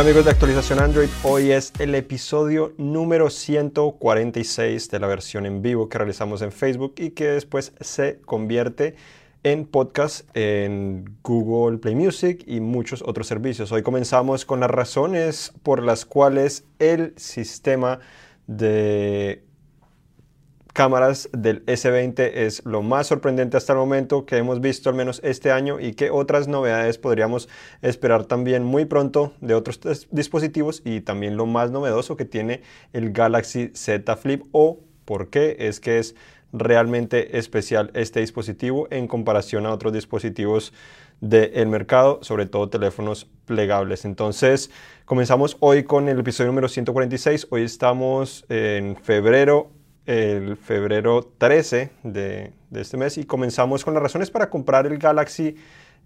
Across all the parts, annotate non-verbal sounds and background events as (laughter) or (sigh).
Hola amigos de actualización Android, hoy es el episodio número 146 de la versión en vivo que realizamos en Facebook y que después se convierte en podcast en Google Play Music y muchos otros servicios. Hoy comenzamos con las razones por las cuales el sistema de cámaras del S20 es lo más sorprendente hasta el momento que hemos visto al menos este año y qué otras novedades podríamos esperar también muy pronto de otros dispositivos y también lo más novedoso que tiene el Galaxy Z Flip o por qué es que es realmente especial este dispositivo en comparación a otros dispositivos del mercado, sobre todo teléfonos plegables. Entonces, comenzamos hoy con el episodio número 146. Hoy estamos en febrero el febrero 13 de, de, este mes y comenzamos con las razones para comprar el Galaxy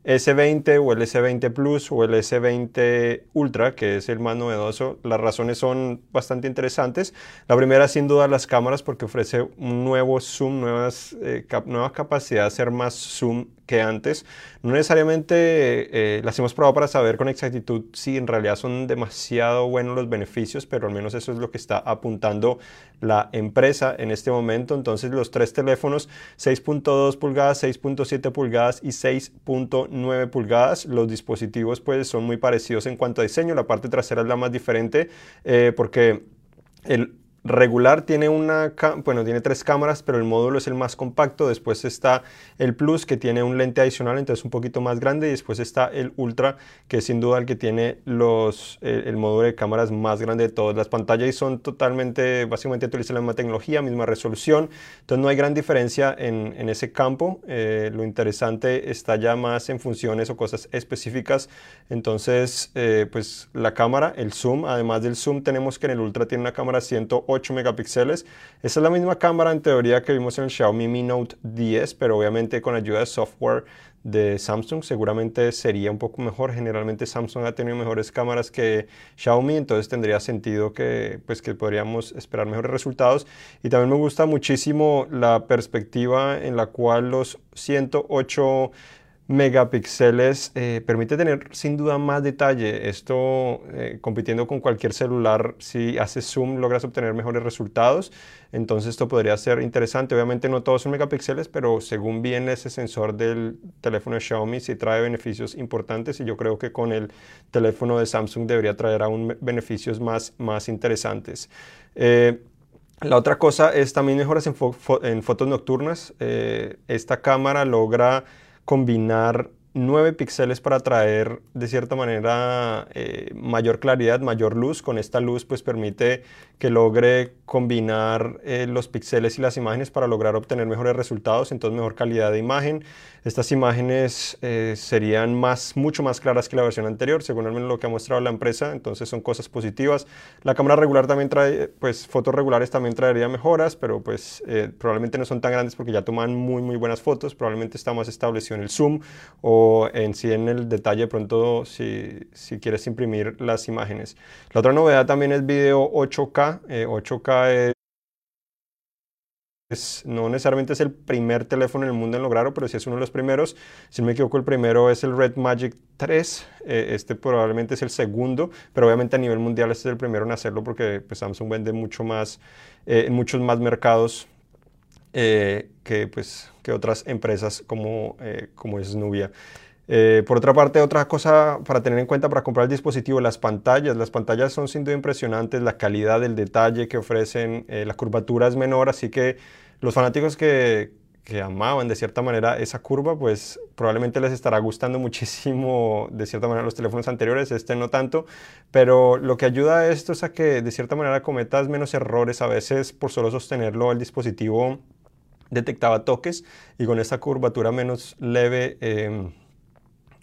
S20 o el S20 Plus o el S20 Ultra, que es el más novedoso. Las razones son bastante interesantes. La primera, sin duda, las cámaras, porque ofrece un nuevo zoom, nuevas, eh, nueva capacidad de hacer más zoom que antes. No necesariamente eh, las hemos probado para saber con exactitud si en realidad son demasiado buenos los beneficios, pero al menos eso es lo que está apuntando la empresa en este momento. Entonces los tres teléfonos 6.2 pulgadas, 6.7 pulgadas y 6.9 pulgadas, los dispositivos pues son muy parecidos en cuanto a diseño. La parte trasera es la más diferente eh, porque el regular tiene una, bueno, tiene tres cámaras, pero el módulo es el más compacto. Después está el Plus, que tiene un lente adicional, entonces un poquito más grande. Y después está el Ultra, que es sin duda el que tiene los, el, módulo de cámaras más grande de todas las pantallas. Y son totalmente, básicamente utilizan la misma tecnología, misma resolución. Entonces no hay gran diferencia en, en ese campo. Eh, lo interesante está ya más en funciones o cosas específicas. Entonces, eh, pues la cámara, el zoom, además del zoom, tenemos que en el Ultra tiene una cámara 108 8 megapíxeles. Esa es la misma cámara en teoría que vimos en el Xiaomi Mi Note 10, pero obviamente con ayuda de software de Samsung seguramente sería un poco mejor. Generalmente Samsung ha tenido mejores cámaras que Xiaomi, entonces tendría sentido que, pues, que podríamos esperar mejores resultados. Y también me gusta muchísimo la perspectiva en la cual los 108 megapíxeles eh, permite tener sin duda más detalle. Esto eh, compitiendo con cualquier celular, si haces zoom logras obtener mejores resultados. Entonces esto podría ser interesante. Obviamente no todos son megapíxeles, pero según viene ese sensor del teléfono de Xiaomi sí trae beneficios importantes y yo creo que con el teléfono de Samsung debería traer aún beneficios más, más interesantes. Eh, la otra cosa es también mejoras en, en fotos nocturnas. esta cámara logra combinar 9 píxeles para traer de cierta manera eh, mayor claridad, mayor luz. Con esta luz pues permite que logre combinar eh, los píxeles y las imágenes para lograr obtener mejores resultados, entonces mejor calidad de imagen. Estas imágenes eh, serían más, mucho más claras que la versión anterior, según lo que ha mostrado la empresa, entonces son cosas positivas. La cámara regular también trae, pues fotos regulares también traería mejoras, pero pues probablemente no son tan grandes porque ya toman muy muy buenas fotos, probablemente está más establecido en el zoom o en sí en el detalle pronto si, si quieres imprimir las imágenes. La otra novedad también es video 8K 8K. es, no necesariamente es el primer teléfono en el mundo en lograrlo, pero sí es uno de los primeros. Si no me equivoco, el primero es el Red Magic 3. Eh, este probablemente es el segundo, pero obviamente a nivel mundial este es el primero en hacerlo porque pues, Samsung vende mucho más eh, en muchos más mercados eh, que, pues, que otras empresas como, como es Nubia. Eh, por otra parte, otra cosa para tener en cuenta para comprar el dispositivo, las pantallas. Las pantallas son sin duda impresionantes, la calidad del detalle que ofrecen, eh, la curvatura es menor, así que los fanáticos que, que, amaban de cierta manera esa curva, pues probablemente les estará gustando (laughs) muchísimo de cierta manera los teléfonos anteriores, este no tanto, pero lo que ayuda a esto es a que de cierta manera cometas menos errores, a veces por solo sostenerlo el dispositivo detectaba toques y con esta curvatura menos leve. Eh,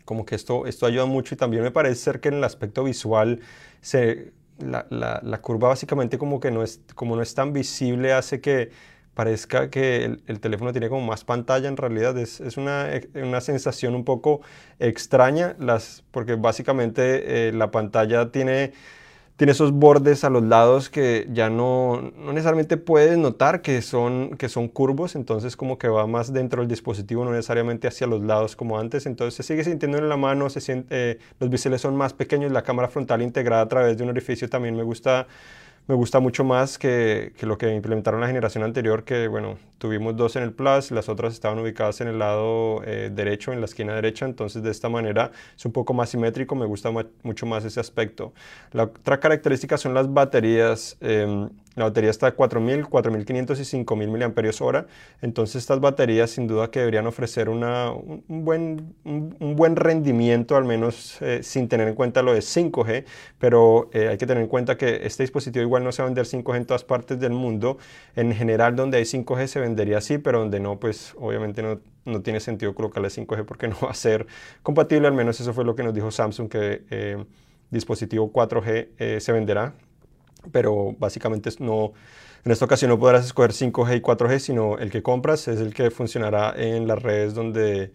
como que esto, esto ayuda mucho y también me parece ser que en el aspecto visual se, la, la, curva básicamente como que no es, como no es tan visible hace que parezca que el, teléfono tiene como más pantalla en realidad es, es una, una, sensación un poco extraña las, porque básicamente eh, la pantalla tiene tiene esos bordes a los lados que ya no, no, necesariamente puedes notar que son, que son curvos, entonces como que va más dentro del dispositivo, no necesariamente hacia los lados como antes, entonces se sigue sintiendo en la mano, se siente, eh, los biseles son más pequeños, la cámara frontal integrada a través de un orificio también me gusta me gusta mucho más que, que, lo que implementaron la generación anterior, que bueno, tuvimos dos en el Plus, las otras estaban ubicadas en el lado eh, derecho, en la esquina derecha, entonces de esta manera es un poco más simétrico, me gusta mucho más ese aspecto. La otra característica son las baterías. Eh, la batería está a 4.000, 4.500 y 5.000 mAh. Entonces estas baterías sin duda que deberían ofrecer una, un, buen, un, buen rendimiento, al menos eh, sin tener en cuenta lo de 5G. Pero eh, hay que tener en cuenta que este dispositivo igual no se va a vender 5G en todas partes del mundo. En general donde hay 5G se vendería así, pero donde no, pues obviamente no, no tiene sentido colocarle 5G porque (laughs) no va a ser compatible. Al menos eso fue lo que nos dijo Samsung, que eh, dispositivo 4G se venderá pero básicamente no, en esta ocasión no podrás escoger 5G y 4G, sino el que compras es el que funcionará en las redes donde,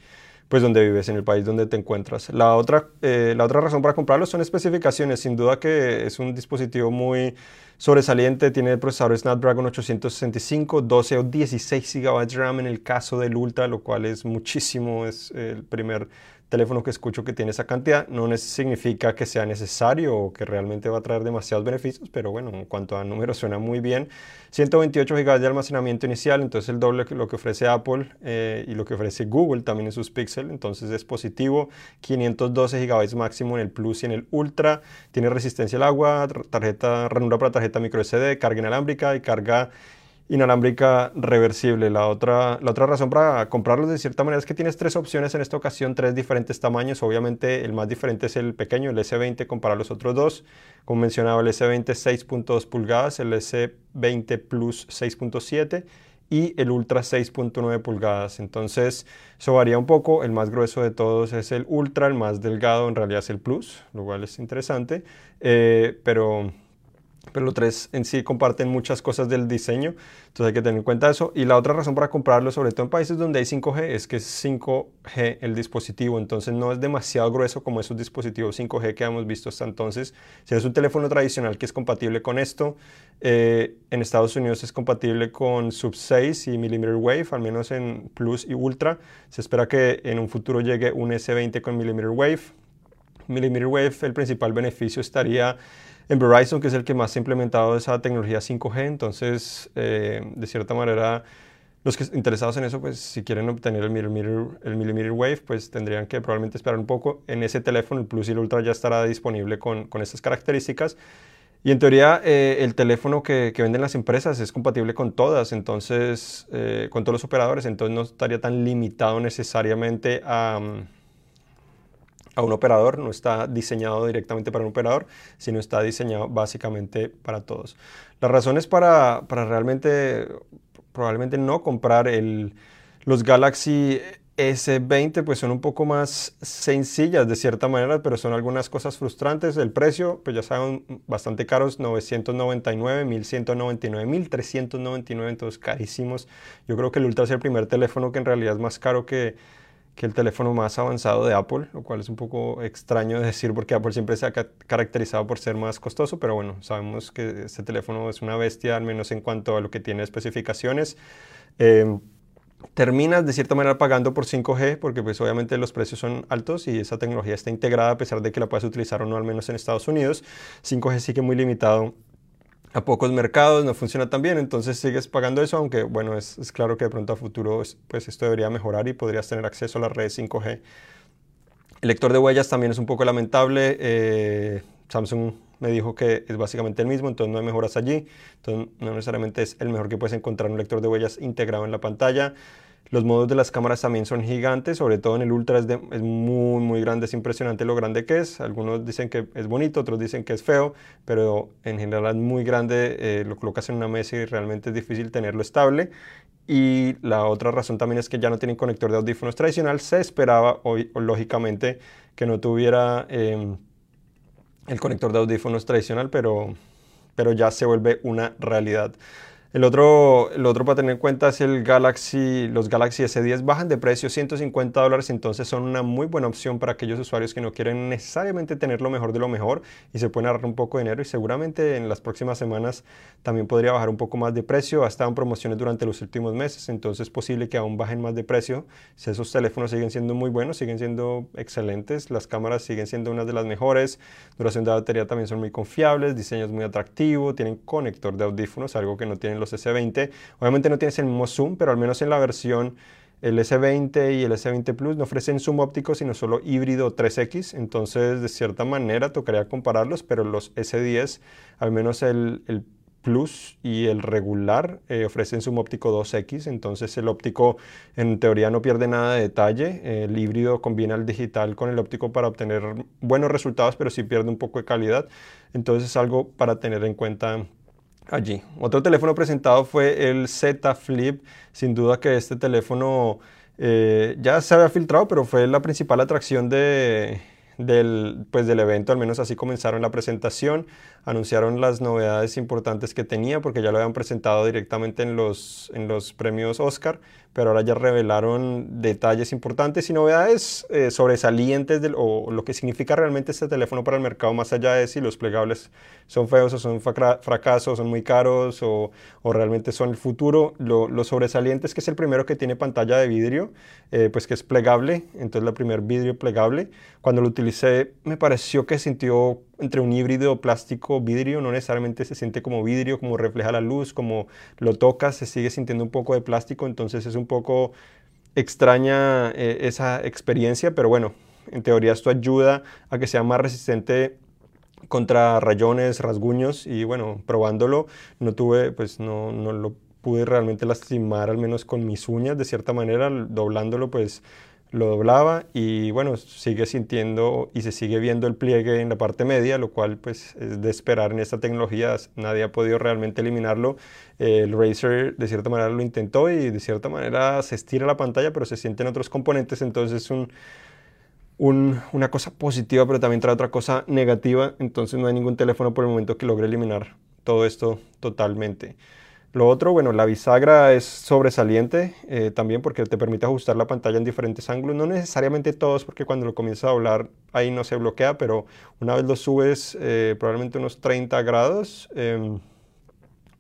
pues donde vives, en el país donde te encuentras. La otra, eh, la otra razón para comprarlo son especificaciones. Sin duda que es un dispositivo muy sobresaliente. Tiene el procesador Snapdragon 865, 12 o 16 GB de RAM en el caso del Ultra, lo cual es muchísimo. Es el primer teléfono que escucho que tiene esa cantidad. No significa que sea necesario o que realmente va a traer demasiados beneficios, pero bueno, en cuanto a números suena muy bien. 128 GB de almacenamiento inicial, entonces el doble que lo que ofrece Apple eh, y lo que ofrece Google también en sus Pixel, entonces es positivo. 512 GB máximo en el Plus y en el Ultra. Tiene resistencia al agua, tarjeta, ranura para tarjeta micro SD, carga inalámbrica y carga inalámbrica reversible. La otra, la otra razón para comprarlos de cierta manera es que tienes tres opciones en esta ocasión, tres diferentes tamaños. Obviamente el más diferente es el pequeño, el S20 comparado a los otros dos. Como mencionaba, el S20 6.2 pulgadas, el S20 Plus 6.7 y el Ultra 6.9 pulgadas. Entonces, eso varía un poco. El más grueso de todos es el Ultra, el más delgado en realidad es el Plus, lo cual es interesante. Eh, pero pero los tres en sí comparten muchas cosas del diseño, entonces hay que tener en cuenta eso. Y la otra razón para comprarlo, sobre todo en países donde hay 5G, es que es 5G el dispositivo, entonces no es demasiado grueso como esos dispositivos 5G que hemos visto hasta entonces. Si es un teléfono tradicional que es compatible con esto, eh, en Estados Unidos es compatible con Sub 6 y Millimeter Wave, al menos en Plus y Ultra. Se espera que en un futuro llegue un S20 con Millimeter Wave. Millimeter Wave, el principal beneficio estaría en Verizon, que es el que más ha implementado esa tecnología 5G. Entonces, eh, de cierta manera, los que interesados en eso, pues si quieren obtener el millimeter, wave, pues tendrían que probablemente esperar un poco. En ese teléfono, el Plus y el Ultra ya estará disponible con, con estas características. Y en teoría, eh, el teléfono que, venden las empresas es compatible con todas, entonces, eh, con todos los operadores, entonces no estaría tan limitado necesariamente a a un operador, no está diseñado directamente para un operador, sino está diseñado básicamente para todos. Las razones para, para realmente, probablemente no comprar el, los Galaxy S20 pues son un poco más sencillas de cierta manera, pero son algunas cosas frustrantes. El precio, pues ya saben, bastante caros, 999, 1199, 1399, entonces carísimos. Yo creo que el Ultra es el primer teléfono que en realidad es más caro que, que el teléfono más avanzado de Apple, lo cual es un poco extraño de decir porque Apple siempre se ha caracterizado por ser más costoso, pero bueno, sabemos que este teléfono es una bestia, al menos en cuanto a lo que tiene especificaciones. Em, terminas de cierta manera pagando por 5G porque pues obviamente los precios son altos y esa tecnología está integrada a pesar de que la puedas utilizar o no, al menos en Estados Unidos. 5G sigue muy limitado a pocos mercados, no funciona tan bien, entonces sigues pagando eso, aunque bueno, es, claro que de pronto a futuro pues esto debería mejorar y podrías tener acceso a la red 5G. El lector de huellas también es un poco lamentable, eh, Samsung me dijo que es básicamente el mismo, entonces no hay mejoras allí, entonces no necesariamente es el mejor que puedes encontrar un lector de huellas integrado en la pantalla. Los modos de las cámaras también son gigantes, sobre todo en el Ultra es, muy muy grande, es impresionante lo grande que es. Algunos dicen que es bonito, otros dicen que es feo, pero en general es muy grande, eh, lo colocas en una mesa y realmente es difícil tenerlo estable. Y la otra razón también es que ya no tienen conector de audífonos tradicional. Se esperaba hoy, lógicamente, que no tuviera em, el conector de audífonos tradicional, pero, pero ya se vuelve una realidad. El otro, el otro para tener en cuenta es el Galaxy, los Galaxy S10 bajan de precio 150 dólares, entonces son una muy buena opción para aquellos usuarios que no quieren necesariamente tener lo mejor de lo mejor y se pueden ahorrar un poco de dinero y seguramente en las próximas semanas también podría bajar un poco más de precio. Ha estado en promociones durante los últimos meses, entonces es posible que aún bajen más de precio. Si esos teléfonos siguen siendo muy buenos, siguen siendo excelentes, las cámaras siguen siendo unas de las mejores, duración de batería también son muy confiables, diseño es muy atractivo, tienen conector de audífonos, algo que no tienen los S20. Obviamente no tienes el mismo zoom, pero al menos en la versión el S20 y el S20 Plus no ofrecen zoom óptico, sino solo híbrido 3X. Entonces, de cierta manera, tocaría compararlos, pero los S10, al menos el, el Plus y el regular eh, ofrecen zoom óptico 2X, entonces el óptico en teoría no pierde nada de detalle, el híbrido combina el digital con el óptico para obtener buenos resultados, pero sí pierde un poco de calidad, entonces es algo para tener en cuenta allí. Otro teléfono presentado fue el Z Flip. Sin duda que este teléfono eh, ya se había filtrado, pero fue la principal atracción de, del, pues del evento, al menos así comenzaron la presentación, anunciaron las novedades importantes que tenía porque ya lo habían presentado directamente en los, en los premios Oscar, pero ahora ya revelaron detalles importantes y novedades eh, sobresalientes del, o lo que significa realmente este teléfono para el mercado, más allá de si los plegables son feos o son fracasos, son muy caros o, o realmente son el futuro. Lo, lo, sobresaliente es que es el primero que tiene pantalla de vidrio, eh, pues que es plegable, entonces la primer vidrio plegable. Cuando lo utilicé me pareció que sintió entre un híbrido plástico vidrio, no necesariamente se siente como vidrio, como refleja la luz, como lo tocas, se sigue sintiendo un poco de plástico, entonces es un poco extraña eh, esa experiencia, pero bueno, en teoría esto ayuda a que sea más resistente contra rayones, rasguños y bueno, probándolo no tuve, pues no, no lo pude realmente lastimar al menos con mis uñas de cierta manera, doblándolo pues lo doblaba y bueno, sigue sintiendo y se sigue viendo el pliegue en la parte media, lo cual pues es de esperar en esta tecnología, nadie ha podido realmente eliminarlo. el Razer de cierta manera lo intentó y de cierta manera se estira la pantalla, pero se sienten otros componentes, entonces es un, un, una cosa positiva, pero también trae otra cosa negativa, entonces no hay ningún teléfono por el momento que logre eliminar todo esto totalmente. Lo otro, bueno, la bisagra es sobresaliente eh, también porque te permite ajustar la pantalla en diferentes ángulos, no necesariamente todos porque cuando lo comienzas a doblar ahí no se bloquea, pero una vez lo subes eh, probablemente unos 30 grados em,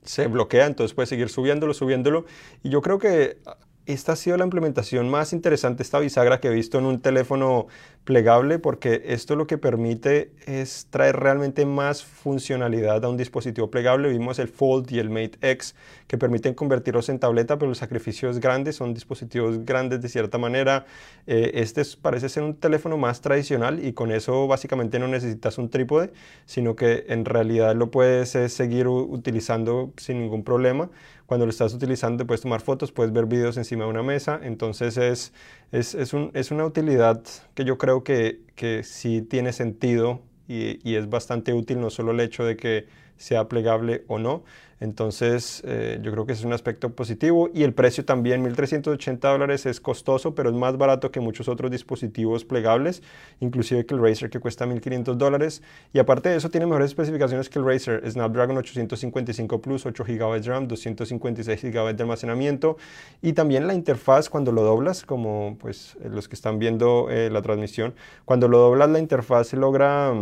se bloquea, entonces puedes seguir subiéndolo, subiéndolo. Y yo creo que esta ha sido la implementación más interesante, esta bisagra que he visto en un teléfono plegable porque esto lo que permite es traer realmente más funcionalidad a un dispositivo plegable. Vimos el Fold y el Mate X que permiten convertirlos en tableta, pero el sacrificio es grande, son dispositivos grandes de cierta manera. Eh, este parece ser un teléfono más tradicional y con eso básicamente no necesitas un trípode, sino que en realidad lo puedes eh, seguir utilizando sin ningún problema. Cuando lo estás utilizando puedes tomar fotos, puedes ver videos encima de una mesa, entonces es, es, es, un, es una utilidad que yo creo que, que sí tiene sentido y, y, es bastante útil, no solo el hecho de que sea plegable o no. Entonces, eh, yo creo que es un aspecto positivo y el precio también, 1.380 dólares es costoso, pero es más barato que muchos otros dispositivos plegables, inclusive que el Razer que cuesta 1.500 dólares. Y aparte de eso, tiene mejores especificaciones que el Razer, Snapdragon 855 Plus, 8 GB de RAM, 256 GB de almacenamiento y también la interfaz cuando lo doblas, como pues los que están viendo eh, la transmisión, cuando lo doblas la interfaz se logra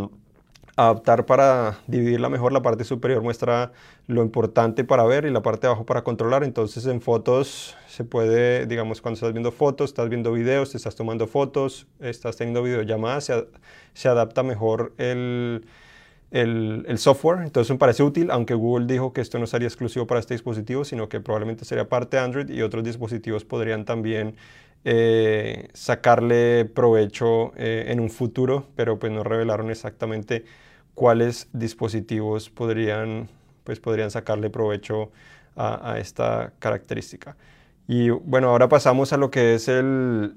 adaptar para dividirla mejor. La parte superior muestra lo importante para ver y la parte de abajo para controlar. Entonces en fotos se puede, digamos, cuando estás viendo fotos, estás viendo videos, te estás tomando fotos, estás teniendo videollamadas, se, se adapta mejor el, el, software. Entonces me parece útil, aunque Google dijo que esto no sería exclusivo para este dispositivo, sino que probablemente sería parte de Android y otros dispositivos podrían también eh, sacarle provecho eh, en un futuro, pero pues no revelaron exactamente cuáles dispositivos podrían, pues, podrían sacarle provecho a, esta característica. Y bueno, ahora pasamos a lo que es el,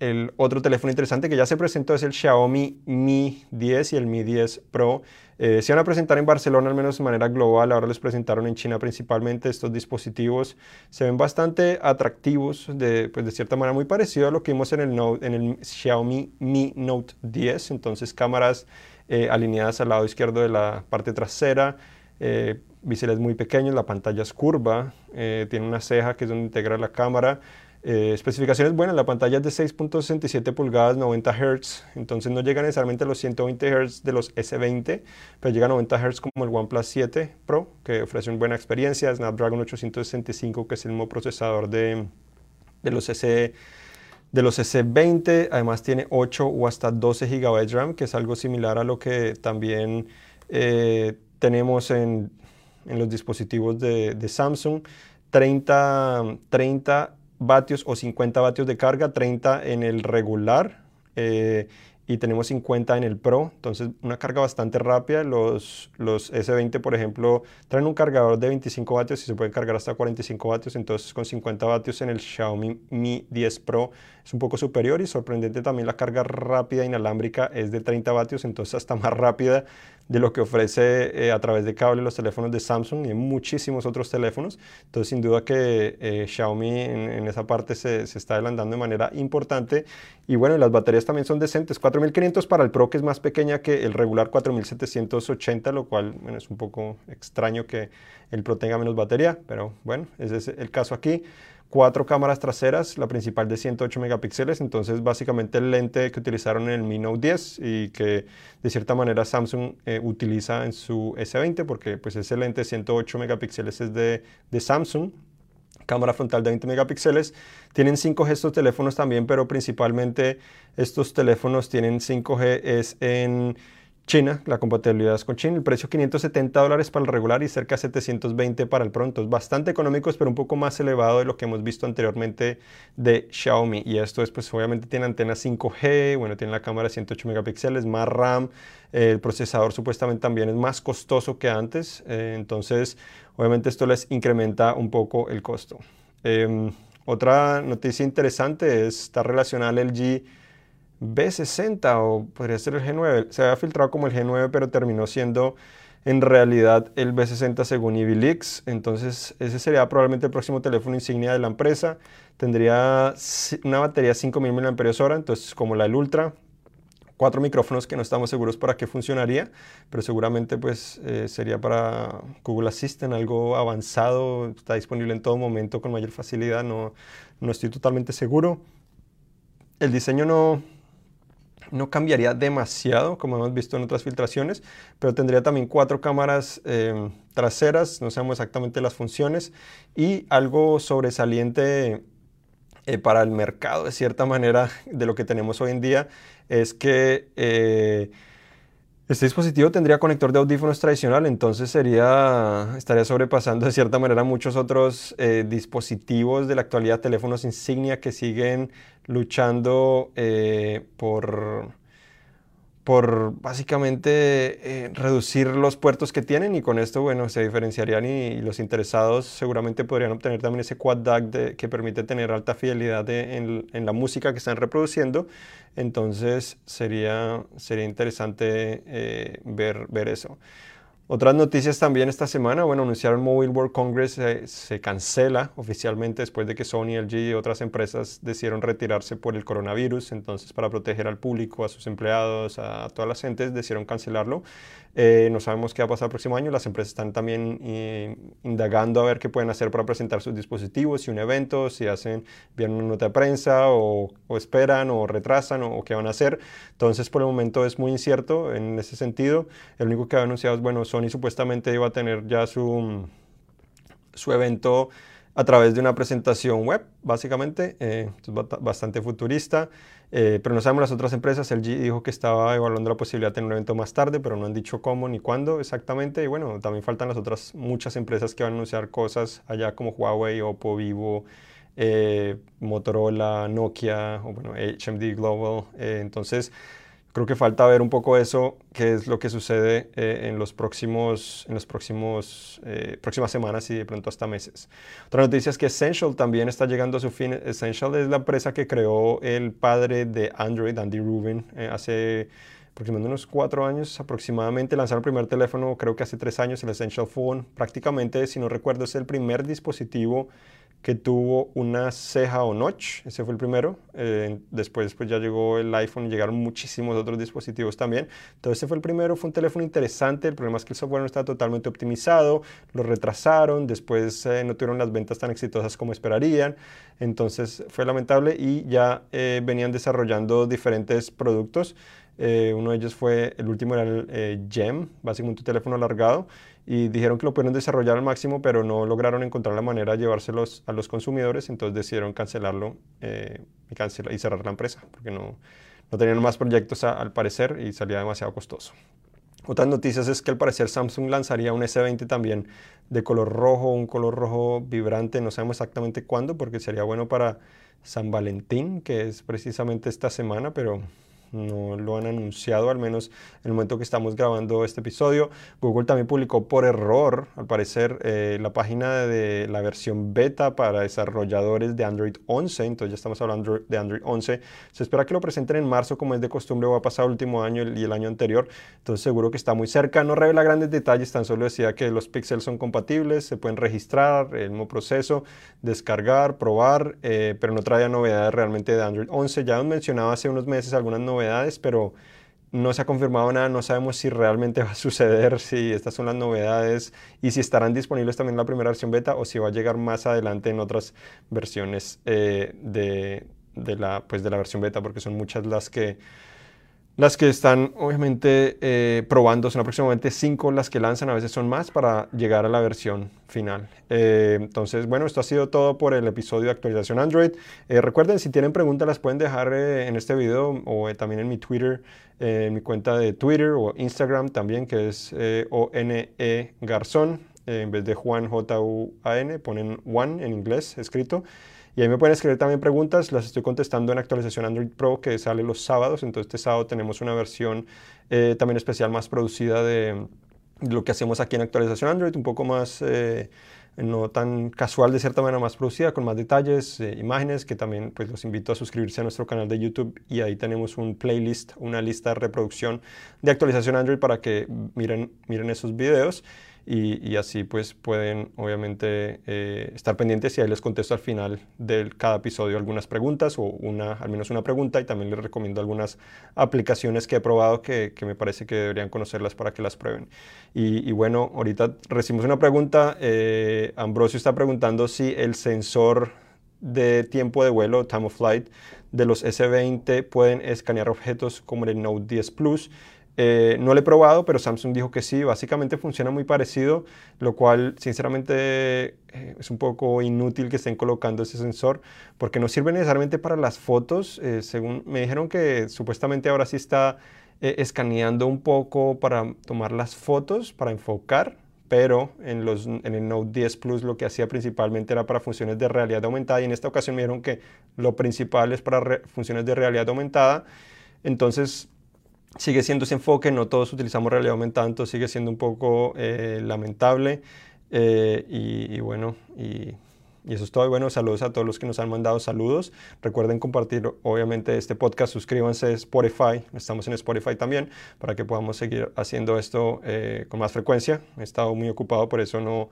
el otro teléfono interesante que ya se presentó es el Xiaomi Mi 10 y el Mi 10 Pro. Eh, se van a presentar en Barcelona al menos de manera global, ahora les presentaron en China principalmente estos dispositivos. Se ven bastante atractivos, de, pues de cierta manera muy parecido a lo que vimos en el, Note, en el Xiaomi Mi Note 10, entonces cámaras eh, alineadas al lado izquierdo de la parte trasera, eh, biseles muy pequeños, la pantalla es curva, eh, tiene una ceja que es donde integra la cámara. Eh, especificaciones buenas, la pantalla es de 6.67 pulgadas, 90 Hz, entonces no llega necesariamente a los 120 Hz de los S20, pero llega a 90 Hz como el OnePlus 7 Pro, que ofrece una buena experiencia, Snapdragon 865, que es el mismo procesador de, de los S de los S20, además tiene 8 o hasta 12 GB de RAM, que es algo similar a lo que también eh, tenemos en, en, los dispositivos de, de, Samsung. 30, 30 vatios o 50 vatios de carga, 30 en el regular. Eh, y tenemos 50 en el Pro, entonces una carga bastante rápida. Los, los S20, por ejemplo, traen un cargador de 25 vatios y se puede cargar hasta 45 vatios, entonces con 50 vatios en el Xiaomi Mi 10 Pro es un poco superior y sorprendente también la carga rápida inalámbrica es de 30 vatios, entonces hasta (laughs) más rápida de lo que ofrece eh, a través de cable los teléfonos de Samsung y muchísimos otros teléfonos. Entonces, sin duda que eh, Xiaomi en, esa parte se, está adelantando de manera importante. Y bueno, las baterías también son decentes. 4500 para el Pro, que es más pequeña que el regular 4780, lo cual es un poco extraño que el Pro tenga menos batería, pero bueno, ese es el caso aquí cuatro cámaras traseras, la principal de 108 megapíxeles, entonces básicamente el lente que utilizaron en el Mi Note 10 y que de cierta manera Samsung eh, utiliza en su S20 porque pues ese lente de 108 megapíxeles es de, de Samsung, cámara frontal de 20 megapíxeles. Tienen 5G estos teléfonos también, pero principalmente estos teléfonos tienen 5G es en China, la compatibilidad es con China, el precio 570 dólares para el regular y cerca de 720 para el pronto. Es bastante económicos, pero un poco más elevado de lo que hemos visto anteriormente de Xiaomi. Y esto es, pues obviamente tiene antena 5G, bueno, tiene la cámara de 108 megapíxeles, más RAM, el procesador supuestamente también es más costoso que antes, eh, entonces obviamente esto les incrementa un poco el costo. Em, otra noticia interesante es, está relacionada al LG B60 o podría ser el G9. Se había filtrado como el G9, pero terminó siendo en realidad el B60 según Leaks. Entonces ese sería probablemente el próximo teléfono insignia de la empresa. Tendría una batería de 5000 mAh, entonces como la del Ultra. Cuatro micrófonos que no estamos seguros para qué funcionaría, pero seguramente pues eh, sería para Google Assistant, algo avanzado, está disponible en todo momento con mayor facilidad, no, no estoy totalmente seguro. El diseño no, no cambiaría demasiado, como hemos visto en otras filtraciones, pero tendría también cuatro cámaras eh, traseras, no sabemos exactamente las funciones, y algo sobresaliente eh, para el mercado, de cierta manera, de lo que tenemos hoy en día, es que eh, este dispositivo tendría conector de audífonos tradicional, entonces sería, estaría sobrepasando de cierta manera muchos otros dispositivos de la actualidad, teléfonos insignia que siguen luchando eh, por, por básicamente eh, reducir los puertos que tienen y con esto, bueno, se diferenciarían y, los interesados seguramente podrían obtener también ese quad DAC que permite tener alta fidelidad en, la música que están reproduciendo. Entonces sería, sería interesante eh, ver, ver eso. Otras noticias también esta semana, bueno, anunciaron Mobile World Congress eh, se cancela oficialmente después de que Sony, LG y otras empresas decidieron retirarse por el coronavirus, entonces para proteger al público, a sus empleados, a todas las gentes, decidieron cancelarlo. Eh, no sabemos qué va a pasar el próximo año, las empresas están también eh, indagando a ver qué pueden hacer para presentar sus dispositivos, si un evento, si hacen bien una nota de prensa o, esperan o retrasan o, qué van a hacer. Entonces por el momento es muy incierto en ese sentido. El único que ha anunciado es, bueno, Sony supuestamente iba a tener ya su, su evento a través de una presentación web, básicamente, eh, bastante futurista, eh, pero no sabemos las otras empresas. LG dijo que estaba evaluando la posibilidad de tener un evento más tarde, pero no han dicho cómo ni cuándo exactamente. Y bueno, también faltan las otras muchas empresas que van a anunciar cosas allá como Huawei, Oppo, Vivo, eh, Motorola, Nokia, o bueno, HMD Global. entonces, creo que falta ver un poco eso, qué es lo que sucede eh, en los próximos, en los próximos, eh, próximas semanas y de pronto hasta meses. Otra noticia es que Essential también está llegando a su fin. Essential es la empresa que creó el padre de Android, Andy Rubin, eh, hace aproximadamente unos cuatro años aproximadamente. Lanzaron el primer teléfono, creo que hace tres años, el Essential Phone. Prácticamente, si no recuerdo, es el primer dispositivo que tuvo una ceja o notch, ese fue el primero. Eh, después pues ya llegó el iPhone llegaron muchísimos otros dispositivos también. Entonces ese fue el primero, fue un teléfono interesante, el problema es que el software no está totalmente optimizado, lo retrasaron, después eh, no tuvieron las ventas tan exitosas como esperarían, entonces fue lamentable y ya eh, venían desarrollando diferentes productos. uno de ellos fue, el último era el GEM, básicamente un teléfono alargado, y dijeron que lo pudieron desarrollar al máximo, pero no lograron encontrar la manera de llevárselos a los consumidores, entonces decidieron cancelarlo eh, y, y, cerrar la empresa, porque no, no tenían más proyectos al parecer y salía demasiado costoso. Otras noticias es que al parecer Samsung lanzaría un S20 también de color rojo, un color rojo vibrante, no sabemos exactamente cuándo, porque sería bueno para San Valentín, que es precisamente esta semana, pero no lo han anunciado, al menos en el momento que estamos grabando este episodio. Google también publicó por error, al parecer, eh, la página de la versión beta para desarrolladores de Android 11, entonces ya estamos hablando de Android 11. Se espera que lo presenten en marzo, como es de costumbre, o ha pasado el último año y el año anterior, entonces seguro que está muy cerca. No revela grandes detalles, tan solo decía que los píxeles son compatibles, se pueden registrar, el mismo proceso, descargar, probar, eh, pero no trae novedades realmente de Android 11. Ya hemos mencionado hace unos meses algunas novedades novedades, pero no se ha confirmado nada, no sabemos si realmente (laughs) va a suceder, si estas son las novedades y si estarán disponibles también en la primera versión beta o si va a llegar más adelante en otras versiones eh, de, de, la, pues de la versión beta, porque son muchas las que las que están obviamente eh, probando son aproximadamente 5 las que lanzan, a veces son más para llegar a la versión final. Eh, entonces, bueno, esto ha sido todo por el episodio de actualización Android. Eh, recuerden, si tienen preguntas las pueden dejar en este video o también en mi Twitter, en mi cuenta de Twitter o Instagram también, que es ONE Garzón. En vez de Juan J-U-A-N, ponen Juan en inglés escrito. Y ahí me pueden escribir también preguntas, las estoy contestando en actualización Android Pro que sale los sábados. Entonces este sábado tenemos una versión eh, también especial más producida de lo que hacemos aquí en actualización Android, un poco más... Eh, no tan casual de cierta manera, más producida, con más detalles, eh, imágenes, que también pues los invito a suscribirse a nuestro canal de YouTube y ahí tenemos un playlist, una lista de reproducción de actualización Android para que miren, miren esos videos y, así pues pueden obviamente eh, estar pendientes y ahí les contesto al final de cada episodio algunas preguntas o una, al menos una pregunta y también les recomiendo algunas aplicaciones que he probado que, me parece que deberían conocerlas para que las prueben. Y, bueno, ahorita recibimos una pregunta, eh, Ambrosio está preguntando si el sensor de tiempo de vuelo, time of flight, de los S20 pueden escanear objetos como el Note 10 Plus. Eh, no lo he probado, pero Samsung dijo que sí. Básicamente funciona muy parecido, lo cual sinceramente eh, es un poco inútil que estén colocando ese sensor porque no sirve necesariamente para las fotos. Eh, según me dijeron que supuestamente ahora sí está escaneando un poco para tomar las fotos, para enfocar, pero en, los, en, el Note 10 Plus lo que hacía principalmente era para funciones de realidad aumentada y en esta ocasión me dijeron que lo principal es para funciones de realidad aumentada. Entonces sigue siendo ese enfoque, no todos utilizamos realidad aumentada, entonces sigue siendo un poco eh, lamentable. Eh, y, bueno, y, eso es todo. Y bueno, saludos a todos los que nos han mandado saludos. Recuerden compartir, obviamente, este podcast. Suscríbanse a Spotify. Estamos en Spotify también para que podamos seguir haciendo esto eh, con más frecuencia. He estado muy ocupado, por eso no,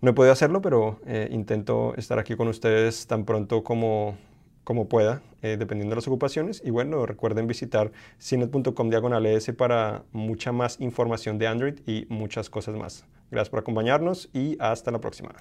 no he podido hacerlo, pero intento estar aquí con ustedes tan pronto como, como pueda, eh, dependiendo de las ocupaciones. Y bueno, recuerden visitar cinet.com diagonal e para mucha más información de Android y muchas cosas más. Gracias por acompañarnos y hasta la próxima.